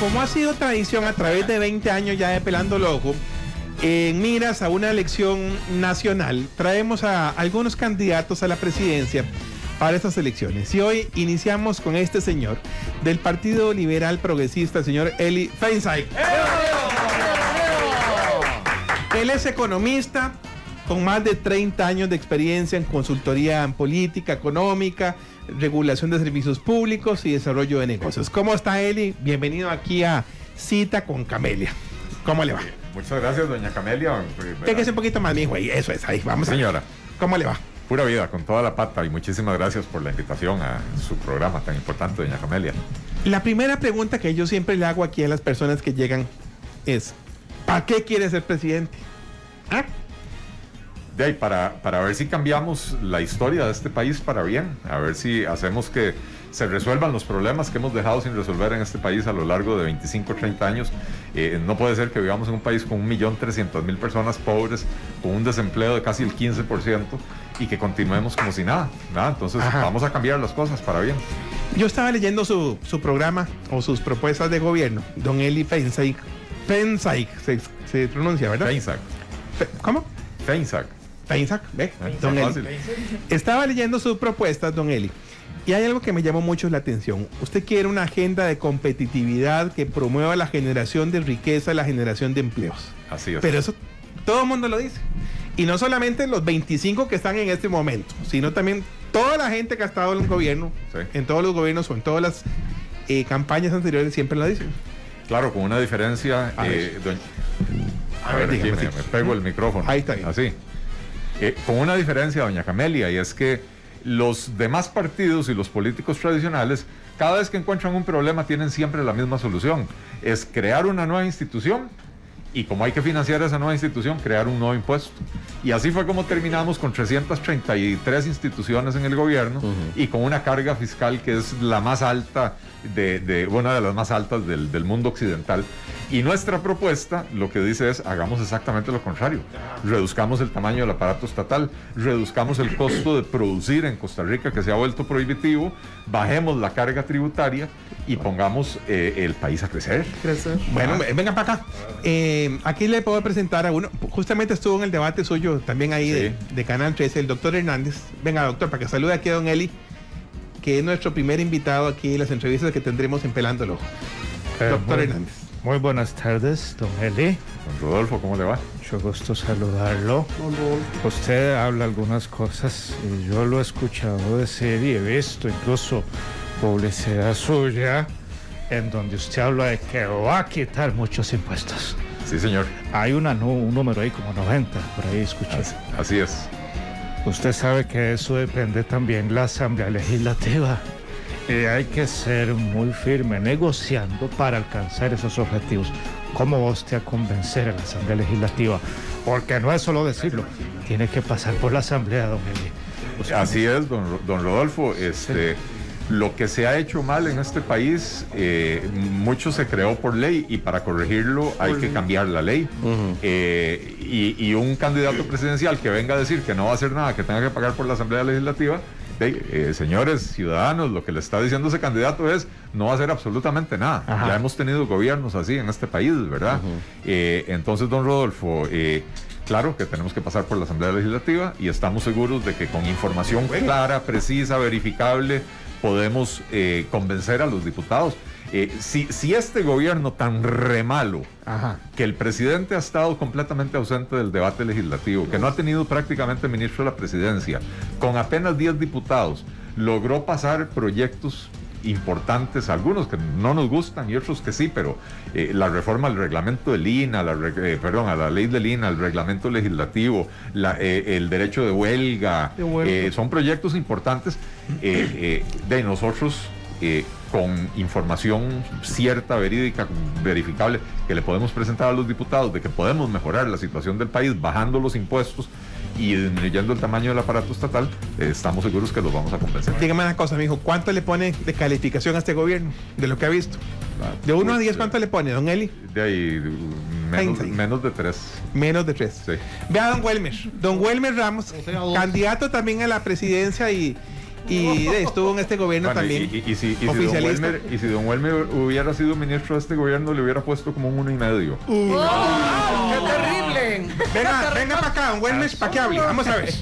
como ha sido tradición a través de 20 años ya de Pelando Loco, en miras a una elección nacional, traemos a algunos candidatos a la presidencia para estas elecciones. Y hoy iniciamos con este señor del Partido Liberal Progresista, el señor Eli Feinstein. Él es economista con más de 30 años de experiencia en consultoría en política económica, regulación de servicios públicos y desarrollo de negocios. ¿Cómo está Eli? Bienvenido aquí a Cita con Camelia. ¿Cómo le va? Muchas gracias, doña Camelia. Pégase un poquito más, mijo, ahí. Eso es, ahí, vamos. Señora. ¿Cómo le va? Pura vida, con toda la pata y muchísimas gracias por la invitación a su programa tan importante, doña Camelia. La primera pregunta que yo siempre le hago aquí a las personas que llegan es, ¿para qué quiere ser presidente? ¿Ah? De ahí, para, para ver si cambiamos la historia de este país para bien, a ver si hacemos que se resuelvan los problemas que hemos dejado sin resolver en este país a lo largo de 25 o 30 años. Eh, no puede ser que vivamos en un país con 1.300.000 personas pobres, con un desempleo de casi el 15% y que continuemos como si nada. Entonces vamos a cambiar las cosas para bien. Yo estaba leyendo su, su programa o sus propuestas de gobierno, don Eli Pensaik. Pensaik se, se pronuncia, ¿verdad? Pensaik. ¿Cómo? Pensaik. Ah, don Eli. Estaba leyendo sus propuestas, don Eli. Y hay algo que me llamó mucho la atención. Usted quiere una agenda de competitividad que promueva la generación de riqueza, la generación de empleos. Así es. Pero eso todo el mundo lo dice. Y no solamente los 25 que están en este momento, sino también toda la gente que ha estado en el gobierno, en todos los gobiernos o en todas las eh, campañas anteriores siempre lo dicen. Claro, con una diferencia. A ver, eh, me, pego el micrófono. Ahí está bien. Así. Eh, con una diferencia, doña Camelia, y es que los demás partidos y los políticos tradicionales, cada vez que encuentran un problema, tienen siempre la misma solución. Es crear una nueva institución y como hay que financiar esa nueva institución, crear un nuevo impuesto. Y así fue como terminamos con 333 instituciones en el gobierno y con una carga fiscal que es la más alta, de, una de las más altas del, del, mundo occidental. Y nuestra propuesta lo que dice es, hagamos exactamente lo contrario. Reduzcamos el tamaño del aparato estatal, reduzcamos el costo de producir en Costa Rica, que se ha vuelto prohibitivo, bajemos la carga tributaria y pongamos eh, el país a crecer. crecer. Bueno, venga para acá. Eh, aquí le puedo presentar a uno, justamente estuvo en el debate suyo también ahí de, Canal 13, el doctor Hernández. Venga, doctor, para que salude aquí a don Eli, que es nuestro primer invitado aquí en las entrevistas que tendremos en Pelándolo. Eh, doctor Hernández. Muy buenas tardes, don Eli. Don Rodolfo, ¿cómo le va? Mucho gusto saludarlo. Usted habla algunas cosas y yo lo he escuchado decir y he visto incluso publicidad suya en donde usted habla de que va a quitar muchos impuestos. Sí, señor. Hay una, un número ahí como 90, por ahí escuché. así es. Usted sabe que eso depende también de la Asamblea Legislativa y hay que ser muy firme negociando para alcanzar esos objetivos. ¿Cómo va usted a convencer a la Asamblea Legislativa? Porque no es solo decirlo, tiene que pasar por la Asamblea, don Eli. Así es, don, Rodolfo. Este, Lo que se ha hecho mal en este país, eh, mucho se creó por ley y para corregirlo hay que cambiar la ley. Eh, y, y un candidato presidencial que venga a decir que no va a hacer nada, que tenga que pagar por la Asamblea Legislativa, eh, señores ciudadanos, lo que le está diciendo ese candidato es no va a hacer absolutamente nada. Ya hemos tenido gobiernos así en este país, ¿verdad? Eh, entonces, don Rodolfo, eh, claro que tenemos que pasar por la Asamblea Legislativa y estamos seguros de que con información clara, precisa, verificable, podemos convencer a los diputados. Eh, si, si, este gobierno tan re malo, que el presidente ha estado completamente ausente del debate legislativo, que no ha tenido prácticamente ministro de la presidencia, con apenas 10 diputados, logró pasar proyectos importantes, algunos que no nos gustan y otros que sí, pero eh, la reforma al reglamento del INA, la, eh, perdón, a la ley del INA, el reglamento legislativo, el derecho de huelga, son proyectos importantes de nosotros con información cierta, verídica, verificable, que le podemos presentar a los diputados de que podemos mejorar la situación del país bajando los impuestos y disminuyendo el tamaño del aparato estatal, eh, estamos seguros que los vamos a convencer. Dígame una cosa, mijo, ¿cuánto le pone de calificación a este gobierno de lo que ha visto? Ah, de 1 a 10, pues, ¿cuánto le pone, don Eli? De ahí, menos, de 3. Menos de 3. Sí. Vea, don Welmer. Don Welmer Ramos, candidato también a la presidencia y y estuvo en este gobierno Bueno, también. y, y- y si, y si. Welmer, y si don Welmer hubiera sido ministro de este gobierno, le hubiera puesto como un uno y medio. ¡Qué terrible! Venga, venga para acá, don Welmes, para que hable. Vamos a ver.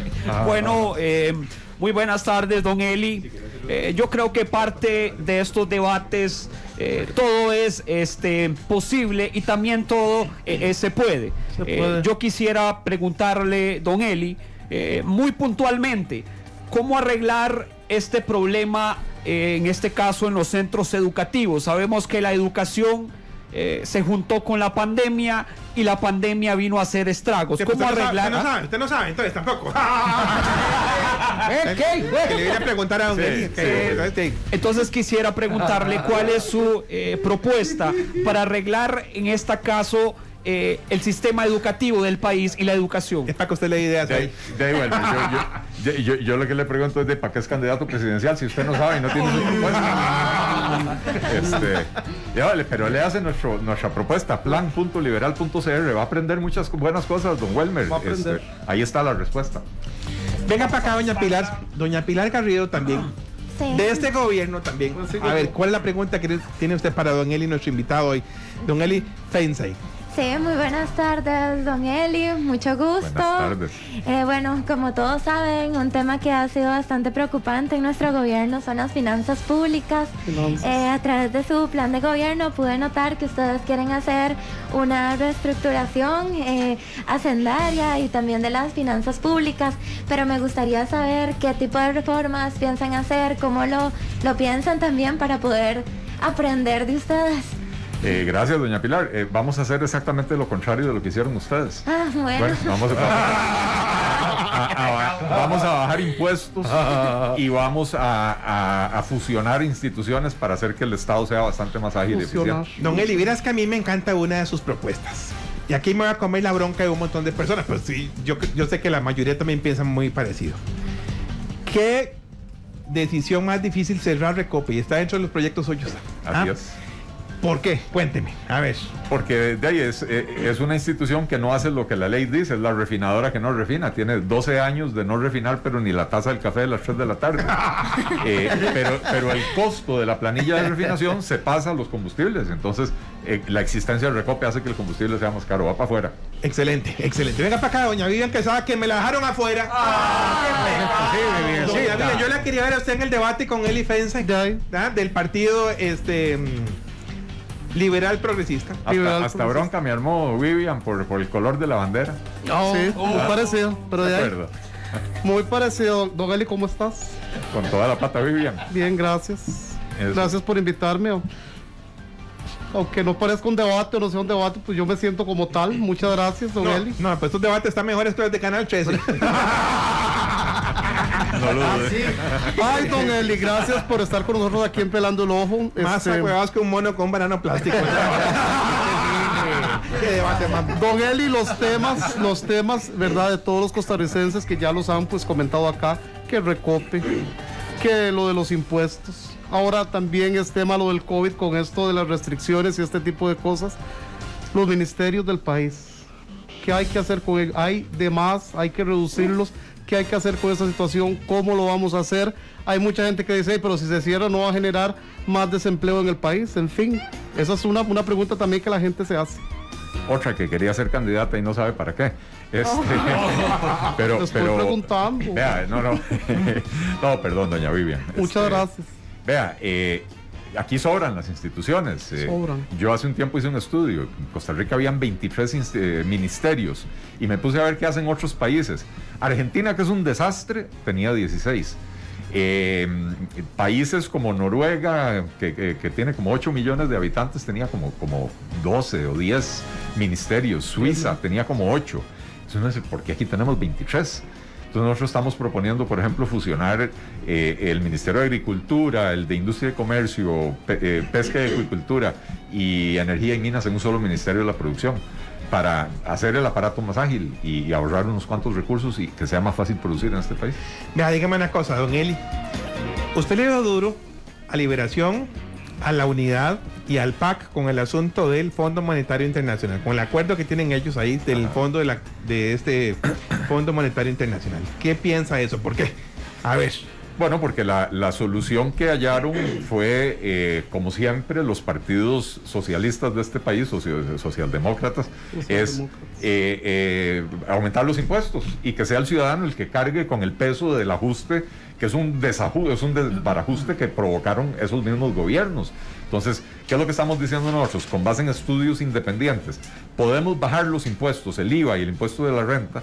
Bueno, eh, muy buenas tardes, don Eli. Eh, yo creo que parte de estos debates, eh, todo es este, posible y también todo eh, eh, se puede. Eh, yo quisiera preguntarle, don Eli, eh, muy puntualmente, ¿cómo arreglar este problema, eh, en este caso en los centros educativos? Sabemos que la educación eh, se juntó con la pandemia y la pandemia vino a hacer estragos. Usted ¿Cómo no sabe, arreglar? Usted no sabe, usted no sabe, entonces tampoco. ¿Eh? ¿Qué? Le viene a preguntar a don Sí, Eli. sí. que- este, Entonces quisiera preguntarle cuál es su eh, propuesta para arreglar en este caso eh, el sistema educativo del país y la educación. Es para que usted le dé ideas De, ahí. de ahí, Welmer, yo, yo- yo- yo lo que le pregunto es de para qué es candidato presidencial si usted no sabe y no tiene su propuesta. Este, ya vale, pero le hace nuestro, nuestra propuesta, plan.liberal.cr. Va a aprender muchas buenas cosas, don Welmer. Va a aprender. Este, ahí está la respuesta. Venga para acá, doña Pilar. Doña Pilar Garrido también. Sí. De este gobierno también. A ver, ¿cuál es la pregunta que tiene usted para don Eli, nuestro invitado hoy? Don Eli Fensay. Sí, muy buenas tardes, don Eli, mucho gusto. Buenas tardes. Eh, bueno, como todos saben, un tema que ha sido bastante preocupante en nuestro gobierno son las finanzas públicas. Finanzas. Eh, a través de su plan de gobierno pude notar que ustedes quieren hacer una reestructuración eh, hacendaria y también de las finanzas públicas, pero me gustaría saber qué tipo de reformas piensan hacer, cómo lo, lo piensan también para poder aprender de ustedes. Eh, gracias, doña Pilar. Eh, vamos a hacer exactamente lo contrario de lo que hicieron ustedes. Ah, bueno. Bueno, vamos a, a- a- vamos a bajar impuestos y vamos a, a- a fusionar instituciones para hacer que el Estado sea bastante más ágil y eficiente. Don Eli, verás que a mí me encanta una de sus propuestas. Y aquí me voy a comer la bronca de un montón de personas, pues sí, yo, yo sé que la mayoría también piensan muy parecido. ¿Qué decisión más difícil cerrar Recope y está dentro de los proyectos suyos? Así Ah, es. ¿Por qué? Cuénteme. A ver. Porque de ahí es, eh, es una institución que no hace lo que la ley dice, es la refinadora que no refina. Tiene 12 años de no refinar, pero ni la taza del café de las 3 de la tarde. Eh, pero, pero el costo de la planilla de refinación se pasa a los combustibles. Entonces, eh, la existencia del recope hace que el combustible sea más caro. Va para afuera. Excelente, excelente. Venga para acá, doña Vivian, que sabe que me la dejaron afuera. doña Vivian, yo la quería ver a usted en el debate con Eli Fensa. ¿ah? del partido este mm, liberal progresista. Liberal Hasta, progresista. bronca me armó Vivian por, por el color de la bandera. sí, muy parecido. Pero de De ahí, acuerdo. muy parecido. Don Eli, ¿cómo estás? Con toda la pata Vivian. Bien, gracias. Eso. Gracias por invitarme. Aunque no parezca un debate o no sea un debate, pues yo me siento como tal. Muchas gracias, Don No, Eli. no, pues estos debates están mejores que los de Canal 13. No lo dudes. Ay, Don Eli, gracias por estar con nosotros aquí en Pelando el Ojo. Más Este, huevados que un mono con banano plástico. Qué debate más. Don Eli, los temas, los temas, ¿verdad? De todos los costarricenses que ya los han pues comentado acá, que recope, que lo de los impuestos. Ahora también es tema lo del COVID con esto de las restricciones y este tipo de cosas. Los ministerios del país. ¿Qué hay que hacer con ellos? Hay de más, hay que reducirlos. ¿Qué hay que hacer con esta situación? ¿Cómo lo vamos a hacer? Hay mucha gente que dice, "Ey, pero si se cierra no va a generar más desempleo en el país. En fin, esa es una, una pregunta también que la gente se hace. Otra que quería ser candidata y no sabe para qué. Este, pero, pero, preguntando. Vea, no, no. no, Inmuchas doña Vivian. Muchas Este, gracias. Vea, eh, aquí sobran las instituciones. eh, Sobran. Yo hace un tiempo hice un estudio. En Costa Rica habían 23 inst- eh, ministerios y me puse a ver qué hacen otros países. Argentina, que es un desastre, tenía 16. Eh, países como Noruega, que, que- que tiene como 8 millones de habitantes, tenía como, como 12 o 10 ministerios. Suiza tenía como 8. Entonces uno dice, ¿por qué aquí tenemos 23? Entonces nosotros estamos proponiendo, por ejemplo, fusionar eh, el Ministerio de Agricultura, el de Industria y Comercio, eh, Pesca y Acuicultura y Energía y Minas en un solo Ministerio de la Producción para hacer el aparato más ágil y, y ahorrar unos cuantos recursos y que sea más fácil producir en este país. Vea, dígame una cosa, don Eli. Usted le dio duro a Liberación, a la unidad y al PAC con el asunto del Fondo Monetario Internacional, con el acuerdo que tienen ellos ahí del fondo de, la, de este Fondo Monetario Internacional. ¿Qué piensa eso? ¿Por qué? A ver. Bueno, porque la, la solución que hallaron fue, eh, como siempre, los partidos socialistas de este país, socio- socialdemócratas, es eh, eh, aumentar los impuestos y que sea el ciudadano el que cargue con el peso del ajuste, que es un desajuste, es un desbarajuste que provocaron esos mismos gobiernos. Entonces, ¿qué es lo que estamos diciendo nosotros? Con base en estudios independientes, podemos bajar los impuestos, el IVA y el impuesto de la renta,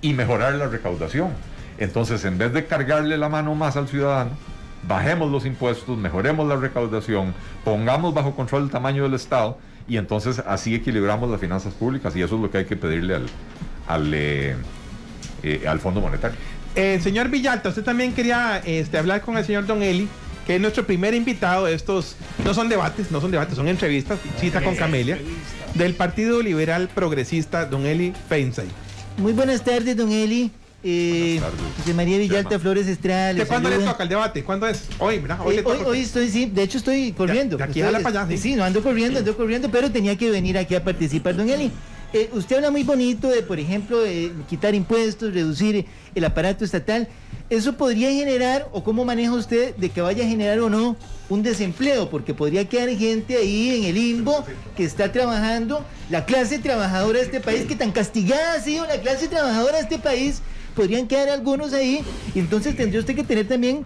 y mejorar la recaudación. Entonces, en vez de cargarle la mano más al ciudadano, bajemos los impuestos, mejoremos la recaudación, pongamos bajo control el tamaño del Estado y entonces así equilibramos las finanzas públicas y eso es lo que hay que pedirle al, al, eh, eh, al Fondo Monetario. Eh, señor Villalta, usted también quería este, hablar con el señor Don Eli, que es nuestro primer invitado. Estos no son debates, no son debates, son entrevistas, cita con Camelia, del Partido Liberal Progresista, Don Eli Feinsay. Muy buenas tardes, don Eli. Eh, Buenas tardes. José María Villalta. Flores Estrada. ¿De cuándo le toca el debate? ¿Cuándo es? Hoy, ¿verdad? Hoy, Eh, le hoy, toca. hoy estoy, sí, de hecho estoy corriendo. de aquí Estoy- jala para allá, sí. sí. no ando corriendo, ando corriendo, pero tenía que venir aquí a participar, don Eli. Eh, usted habla muy bonito de, por ejemplo, de quitar impuestos, reducir el aparato estatal. ¿Eso podría generar, o cómo maneja usted de que vaya a generar o no un desempleo? Porque podría quedar gente ahí en el limbo que está trabajando, la clase trabajadora de este país, que tan castigada ha sido la clase trabajadora de este país, podrían quedar algunos ahí, y entonces tendría usted que tener también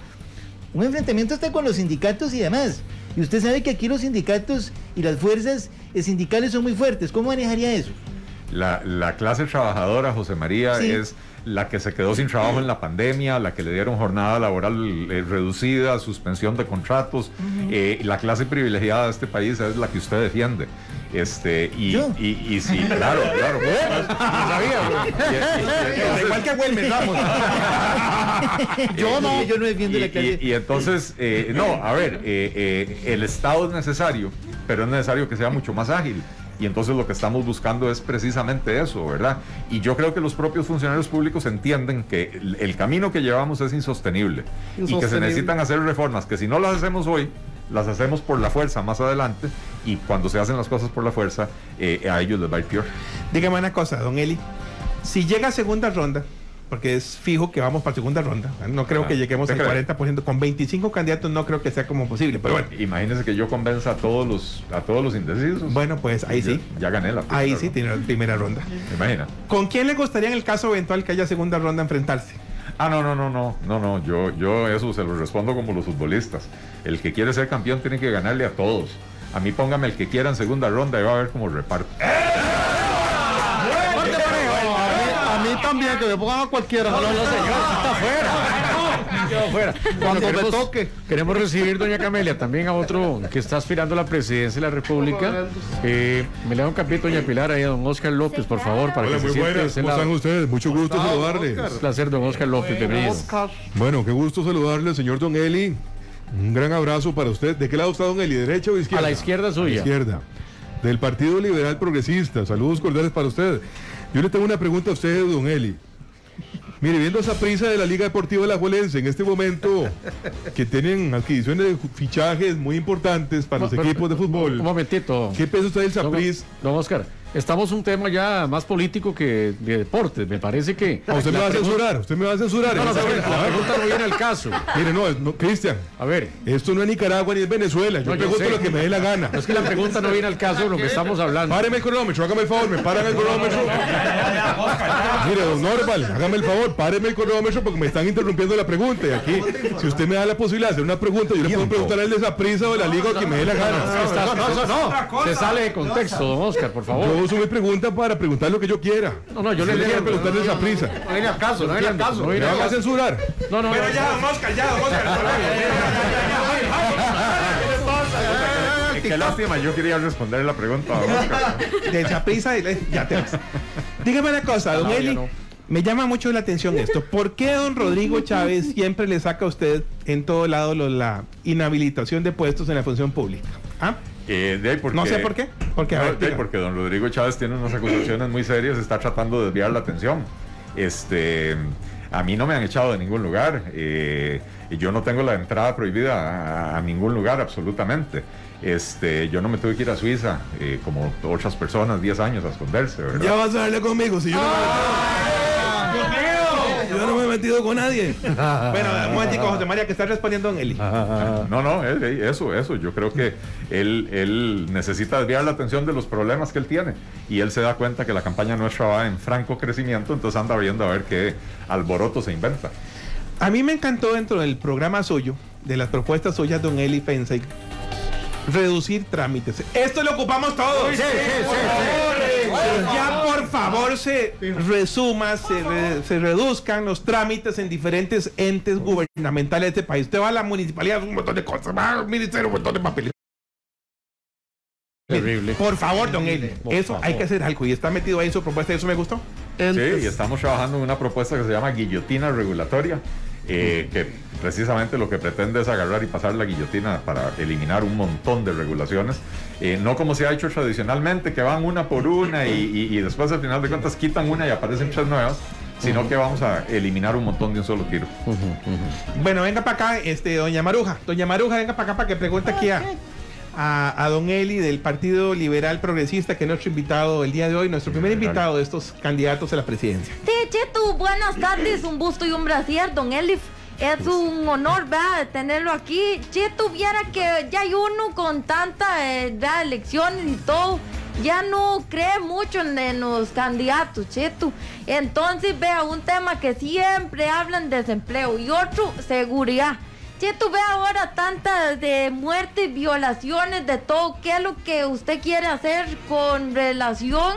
un enfrentamiento hasta con los sindicatos y demás. Y usted sabe que aquí los sindicatos y las fuerzas sindicales son muy fuertes. ¿Cómo manejaría eso? La, la clase trabajadora, José María, Sí. es la que se quedó sin trabajo en la pandemia, la que le dieron jornada laboral eh, reducida, suspensión de contratos. Eh, la clase privilegiada de este país es la que usted defiende. Este, y, y, y sí, claro, claro. Igual que vamos. Yo no. Yo no defiendo y, la clase. y- y entonces, eh, no, a ver, eh, eh, el Estado es necesario, pero es necesario que sea mucho más ágil. Y entonces lo que estamos buscando es precisamente eso, ¿verdad? Y yo creo que los propios funcionarios públicos entienden que el, el camino que llevamos es insostenible, y que se Insostenible. necesitan hacer reformas que si no las hacemos hoy, las hacemos por la fuerza más adelante y cuando se hacen las cosas por la fuerza, eh, a ellos les va a ir peor. Dígame una cosa, Don Eli. Si llega a segunda ronda, porque es fijo que vamos para segunda ronda, no creo Ah, que lleguemos ¿usted al cree? 40%, con 25 candidatos no creo que sea como posible, pero bueno. Imagínense que yo convenza a todos los, a todos los indecisos. Bueno, pues ahí Ya- sí. Ya gané la primera Ahí sí tiene la primera ronda. Imagina. ¿Con quién le gustaría en el caso eventual que haya segunda ronda enfrentarse? Ah, no, no, no, no, no, no, yo, yo eso se lo respondo como los futbolistas. El que quiere ser campeón tiene que ganarle a todos. A mí póngame el que quiera en segunda ronda y va a ver cómo reparto. También, que me pongan a cualquiera. No, no, Cuando me queremos- toque. Queremos recibir, doña Camelia, también a otro que está aspirando a la presidencia de la República. Eh, me le da un capítulo, doña Pilar, ahí a don Oscar López, por favor, para Hola, que muy se siente de buenas. ¿Cómo están ustedes? Mucho gusto saludarles. Un placer, don Oscar López, bienvenido. Oscar. Bueno, qué gusto saludarle, señor Don Eli. Un gran abrazo para usted. ¿De qué lado está Don Eli? ¿Derecha o A izquierda? la izquierda suya. Izquierda. Del Partido Liberal Progresista. Saludos cordiales para usted. Yo le tengo una pregunta a usted, Don Eli. Mire, viendo esa prisa de la Liga Deportiva La Juelense en este momento que tienen adquisiciones de fichajes muy importantes para los pero- equipos de fútbol. Un momentito. ¿Qué piensa usted del Don, Saprís? don Oscar, estamos un tema ya más político que de deportes. Me parece que. Ah, usted me va a censurar, usted me va a censurar. No, no, pero esta- la pregunta no viene al caso. Mire, no, no, Cristian, A ver. esto no es Nicaragua ni es Venezuela. Yo No, yo pregunto lo que me dé la gana. Es que la pregunta no viene al caso de lo que estamos hablando. Páreme el cronómetro, hágame el favor, me paran el cronómetro. Mire, don Norval, hágame el favor, páreme el cronómetro porque me están interrumpiendo la pregunta. Y aquí, si usted me da la posibilidad de hacer una pregunta, yo le puedo preguntar a él de esa prisa o de la liga o que me dé la gana. Está- Se sale de contexto, don Oscar, por favor. Uso mi pregunta para preguntar lo que yo quiera. No, no, yo le le quiero entiendo. preguntar de esa prisa. No viene al caso, no viene al caso. No ¿Me viene a caso. censurar? No, no, no. don Oscar, ya, Eh, Qué lástima, yo quería responder la pregunta. a. De esa prisa, ya te vas. Dígame una cosa, don ya Eli. Me llama mucho la atención esto. ¿Por qué don Rodrigo Chávez siempre le saca a usted en todo lado lo- la inhabilitación de puestos en la función pública? ¿Ah? Eh, de ahí porque- No sé por qué. Porque, No, de ahí porque don Rodrigo Chávez tiene unas acusaciones muy serias, está tratando de desviar la atención. Este, a mí no me han echado de ningún lugar. eh, y yo no tengo la entrada prohibida a, a ningún lugar, absolutamente. Este, yo no me tuve que ir a Suiza, eh, como otras personas, 10 años a esconderse, ¿verdad? Ya vas a darle conmigo, si yo no me meto. Yo no me metido con nadie. bueno, un momentico, José María, que está respondiendo Don Eli. No, no, eh, eh, eso, eso. Yo creo que él, él necesita desviar la atención de los problemas que él tiene. Y él se da cuenta que la campaña nuestra va en franco crecimiento, entonces anda viendo a ver qué alboroto se inventa. A mí me encantó dentro del programa suyo, de las propuestas suyas, Don Eli Fensey, reducir trámites. Esto lo ocupamos todos. Ya por favor se resuma, se, re- se reduzcan los trámites en diferentes entes gubernamentales de este país. Usted va a la municipalidad, un montón de cosas, va al ministerio, un montón de papeles. Terrible. Por favor, don Eli, Por eso hay que hacer algo y está metido ahí en su propuesta y eso me gustó. Sí, y estamos trabajando en una propuesta que se llama guillotina regulatoria, eh, que precisamente lo que pretende es agarrar y pasar la guillotina para eliminar un montón de regulaciones, eh, no como se ha hecho tradicionalmente, que van una por una y, y- y después al final de cuentas quitan una y aparecen tres nuevas, sino que vamos a eliminar un montón de un solo tiro. Bueno, venga para acá, este, doña Maruja. Doña Maruja, venga para acá para que pregunte aquí a, a, a don Eli del Partido Liberal Progresista, que es nuestro invitado el día de hoy, nuestro primer invitado de estos candidatos a la presidencia. Sí, Cheto, buenas tardes, un gusto y un brasier, don Elif. Es un honor, ¿verdad? tenerlo aquí. Cheto, viera que ya hay uno con tanta eh, ¿verdad? elecciones y todo. Ya no cree mucho en, en los candidatos, Cheto. Entonces, vea, un tema que siempre hablan desempleo y otro, seguridad. Cheto, ve ahora tantas de muertes, violaciones, de todo. ¿Qué es lo que usted quiere hacer con relación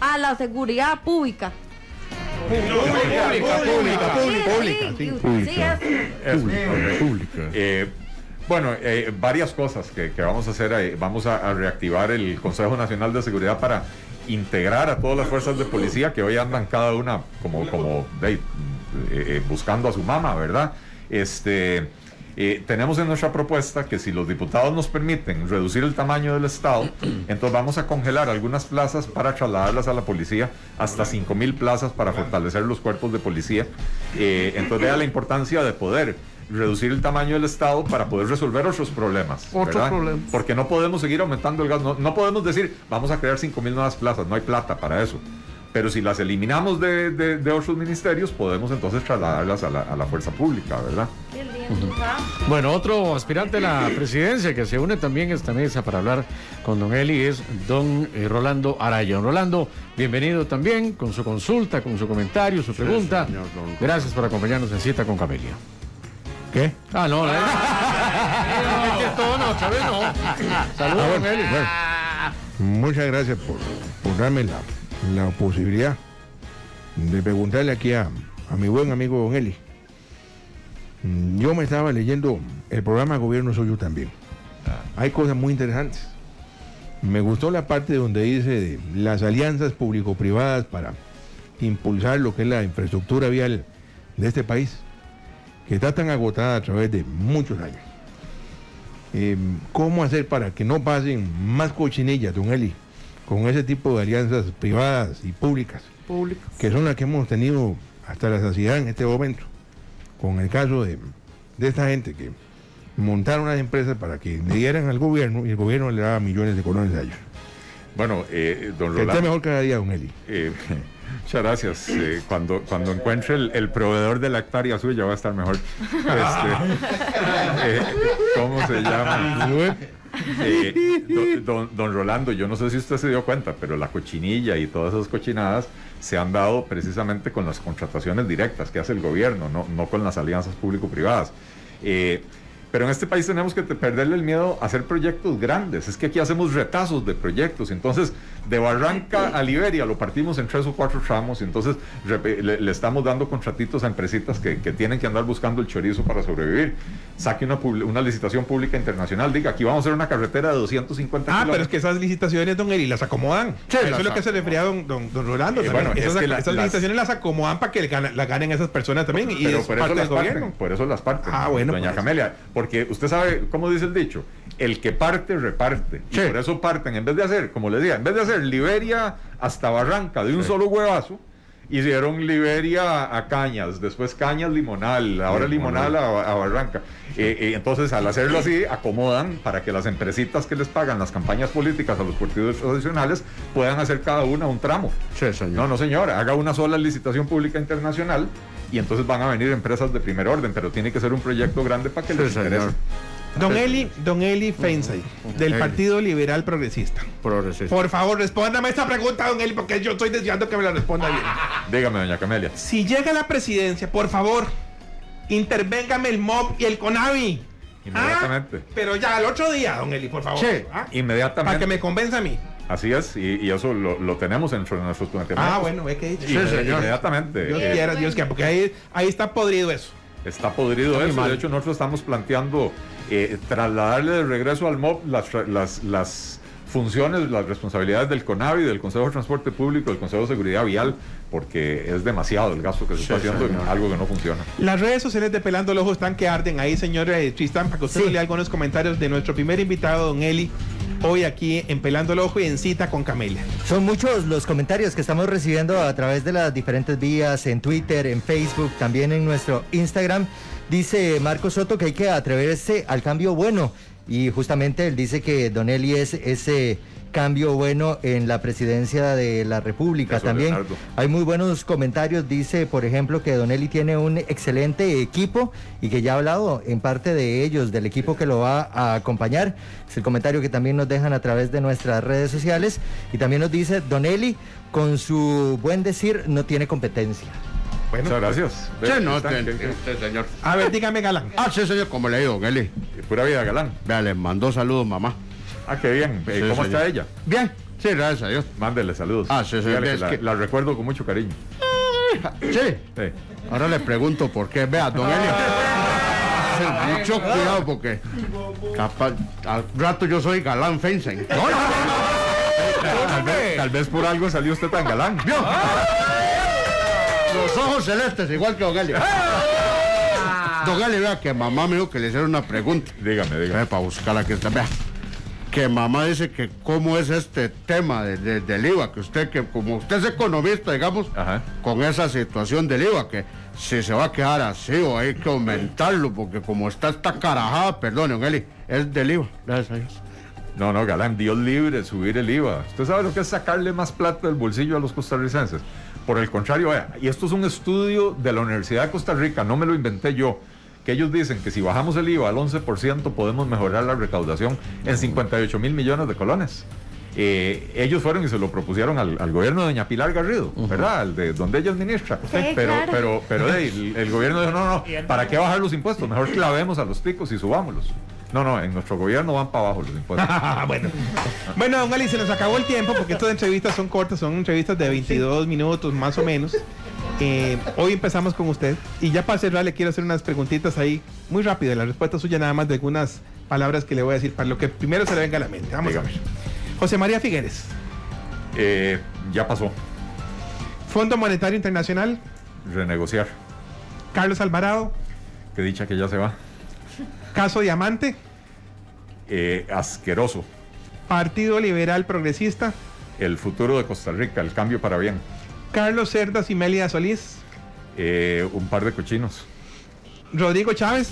a la seguridad pública? Pública, pública, Sí, sí, sí, es- Eso, correcto. Eh, bueno, eh, varias cosas que, que vamos a hacer. eh, vamos a, a reactivar el Consejo Nacional de Seguridad para integrar a todas las fuerzas de policía que hoy andan cada una como, como de- eh, eh, buscando a su mamá, ¿verdad? Este, eh, tenemos en nuestra propuesta que si los diputados nos permiten reducir el tamaño del Estado, entonces vamos a congelar algunas plazas para trasladarlas a la policía, hasta 5 mil plazas para fortalecer los cuerpos de policía. Eh, entonces vea la importancia de poder reducir el tamaño del Estado para poder resolver otros problemas. Otros problemas. Porque no podemos seguir aumentando el gas. No, no podemos decir, vamos a crear 5 mil nuevas plazas, no hay plata para eso. Pero si las eliminamos de, de- de otros ministerios, podemos entonces trasladarlas a la, a la fuerza pública, ¿verdad? ¿Ah? Bueno, otro aspirante a la presidencia que se une también a esta mesa para hablar con don Eli es don eh, Rolando Araya. Don Rolando, bienvenido también con su consulta, con su comentario, su pregunta. Gracias por acompañarnos en Cita con Camelia. ¿Qué? Ah, no, la no, otra vez no. Saludos, don Eli. Muchas gracias por, por darme la, la posibilidad de preguntarle aquí a, a mi buen amigo Don Eli. Mm, Yo me estaba leyendo el programa Gobierno Soy Yo también. Hay cosas muy interesantes. Me gustó la parte donde dice de las alianzas público-privadas para impulsar lo que es la infraestructura vial de este país, que está tan agotada a través de muchos años. Eh, ¿Cómo hacer para que no pasen más cochinillas, don Eli, con ese tipo de alianzas privadas y públicas, Público. que son las que hemos tenido hasta la saciedad en este momento? Con el caso de, de esta gente que montaron unas empresas para que le dieran al gobierno y el gobierno le daba millones de colones a ellos. Bueno, eh, don Rolando. mejor cada día, don Eli. eh, muchas gracias. Eh, cuando, cuando encuentre el, el proveedor de la hectárea suya va a estar mejor. Este, eh, ¿Cómo se llama? Don Rolando, yo no sé si usted se dio cuenta, pero la cochinilla y todas esas cochinadas se han dado precisamente con las contrataciones directas que hace el gobierno, no, no con las alianzas público-privadas. Eh, pero en este país tenemos que perderle el miedo a hacer proyectos grandes. Es que aquí hacemos retazos de proyectos. Entonces, de Barranca a Liberia lo partimos en tres o cuatro tramos. Y entonces repe- le, le estamos dando contratitos a empresitas que, que tienen que andar buscando el chorizo para sobrevivir. Saque una, una licitación pública internacional. Diga, aquí vamos a hacer una carretera de 250 Ah, pero es que esas licitaciones, don Eli, las acomodan. Sí, Eso las es lo que se refería a don, don, don Rolando. Eh, bueno, es esas que la- esas las- licitaciones las acomodan para que las ganen esas personas también. Y pero es por eso, las parten, por eso las parten. Ah, bueno, Doña. Camelia, porque usted sabe cómo dice el dicho, el que parte, reparte. Sí. Y por eso parten, en vez de hacer, como le decía, en vez de hacer Liberia hasta Barranca de un solo huevazo, hicieron Liberia a Cañas, después Cañas Limonal, ahora Limonal a, a Barranca. Eh, eh, entonces, al hacerlo así, acomodan para que las empresitas que les pagan las campañas políticas a los partidos tradicionales puedan hacer cada una un tramo. Sí, señor. No, no, señor, haga una sola licitación pública internacional y entonces van a venir empresas de primer orden, pero tiene que ser un proyecto grande para que les señor. interese. Don Eli, Don Eli Feinsay, del Eli. Partido Liberal Progresista. Progresista. Por favor, respóndame esta pregunta, Don Eli, porque yo estoy deseando que me la responda bien. Dígame, doña Camelia. Si llega a la presidencia, por favor, intervéngame el MOB y el CONAVI. Inmediatamente. Ah, pero ya al otro día, Don Eli, por favor. Sí, Ah, Inmediatamente. Para que me convenza a mí. Así es, y, y eso lo, lo tenemos dentro de nuestros planteamientos. Ah, bueno, ve que Y Inmediatamente. Dios eh, quiera, Dios quiera, porque ahí, ahí está podrido eso. Está podrido eso. mal. De hecho, nosotros estamos planteando eh, trasladarle de regreso al MOB las, las, las funciones, las responsabilidades del CONAVI, del Consejo de Transporte Público, del Consejo de Seguridad Vial, porque es demasiado el gasto que se está Sí, haciendo en algo que no funciona. Las redes sociales de Pelando el Ojo están que arden ahí, señor eh, Tristán, para que usted Sí. lea algunos comentarios de nuestro primer invitado, Don Eli, hoy aquí en Pelando el Ojo y en cita con Camelia. Son muchos los comentarios que estamos recibiendo a través de las diferentes vías, en Twitter, en Facebook, también en nuestro Instagram. Dice Marco Soto que hay que atreverse al cambio bueno y justamente él dice que Don Eli es ese cambio bueno en la presidencia de la República Eso, también. Leonardo. Hay muy buenos comentarios, dice por ejemplo que Don Eli tiene un excelente equipo y que ya ha hablado en parte de ellos, del equipo que lo va a acompañar. Es el comentario que también nos dejan a través de nuestras redes sociales y también nos dice Don Eli con su buen decir no tiene competencia. Muchas gracias. Sí, no, este señor. A ver, dígame, Galán. Ah, sí, señor, como le digo, Eli. que pura vida, galán. Vea, le mandó saludos, mamá. Ah, qué bien. Sí, ¿Cómo está ella? Bien, sí, gracias a Dios. Mándele saludos. Ah, sí, sí, Dígale que la, que- la recuerdo con mucho cariño. Sí, ahora le pregunto por qué. Vea, don Eli. Sí, Mucho cuidado porque capaz, al rato yo soy galán Feinstein. No, no, no, no. Tal vez, tal vez por algo salió usted tan galán. ¿Vio? Los ojos celestes, igual que Don Eli. Don Eli, vea que mamá me dijo que le hiciera una pregunta. Dígame, dígame. Para buscar aquí está. Vea. Que mamá dice que cómo es este tema de- de- del IVA, que usted, que como usted es economista, digamos, Ajá. con esa situación del IVA, que si se va a quedar así o hay que aumentarlo, porque como está esta carajada, perdón, don Eli, es del IVA. Gracias a Dios. No, no, galán, Dios libre, subir el IVA. ¿Usted sabe lo que es sacarle más plata del bolsillo a los costarricenses? Por el contrario, vea, y esto es un estudio de la Universidad de Costa Rica, no me lo inventé yo, que ellos dicen que si bajamos el IVA al 11% podemos mejorar la recaudación en 58 mil millones de colones. Eh, ellos fueron y se lo propusieron al, al gobierno de doña Pilar Garrido, ¿verdad? Al de donde ella administra. Sí, pero, claro. pero, pero hey, el, el gobierno dijo, no, no, ¿para qué bajar los impuestos? Mejor clavemos a los ticos y subámoslos. No, no, en nuestro gobierno van para abajo los impuestos. bueno. bueno, don Eli, se nos acabó el tiempo porque estas entrevistas son cortas, son entrevistas de 22 minutos más o menos. Eh, hoy empezamos con usted y ya para cerrar le quiero hacer unas preguntitas ahí muy rápido. La respuesta suya nada más de algunas palabras que le voy a decir para lo que primero se le venga a la mente. Vamos a ver. José María Figueres, Eh, ya pasó. Fondo Monetario Internacional, Renegociar. Carlos Alvarado, Que dicha que ya se va. Caso Diamante, Eh, asqueroso. Partido Liberal Progresista, El futuro de Costa Rica, el cambio para bien. Carlos Cerdas y Melia Solís, Eh, un par de cochinos. Rodrigo Chávez,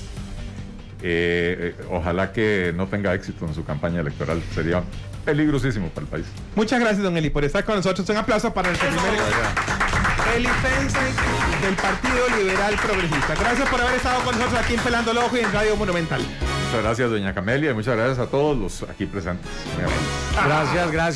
Eh, eh, ojalá que no tenga éxito en su campaña electoral. Sería peligrosísimo para el país. Muchas gracias, don Eli, por estar con nosotros. Un aplauso para nuestro primer Eli Feinstein del Partido Liberal Progresista. Gracias por haber estado con nosotros aquí en Pelando el Ojo y en Radio Monumental. Muchas gracias, doña Camelia, y muchas gracias a todos los aquí presentes. Gracias, gracias.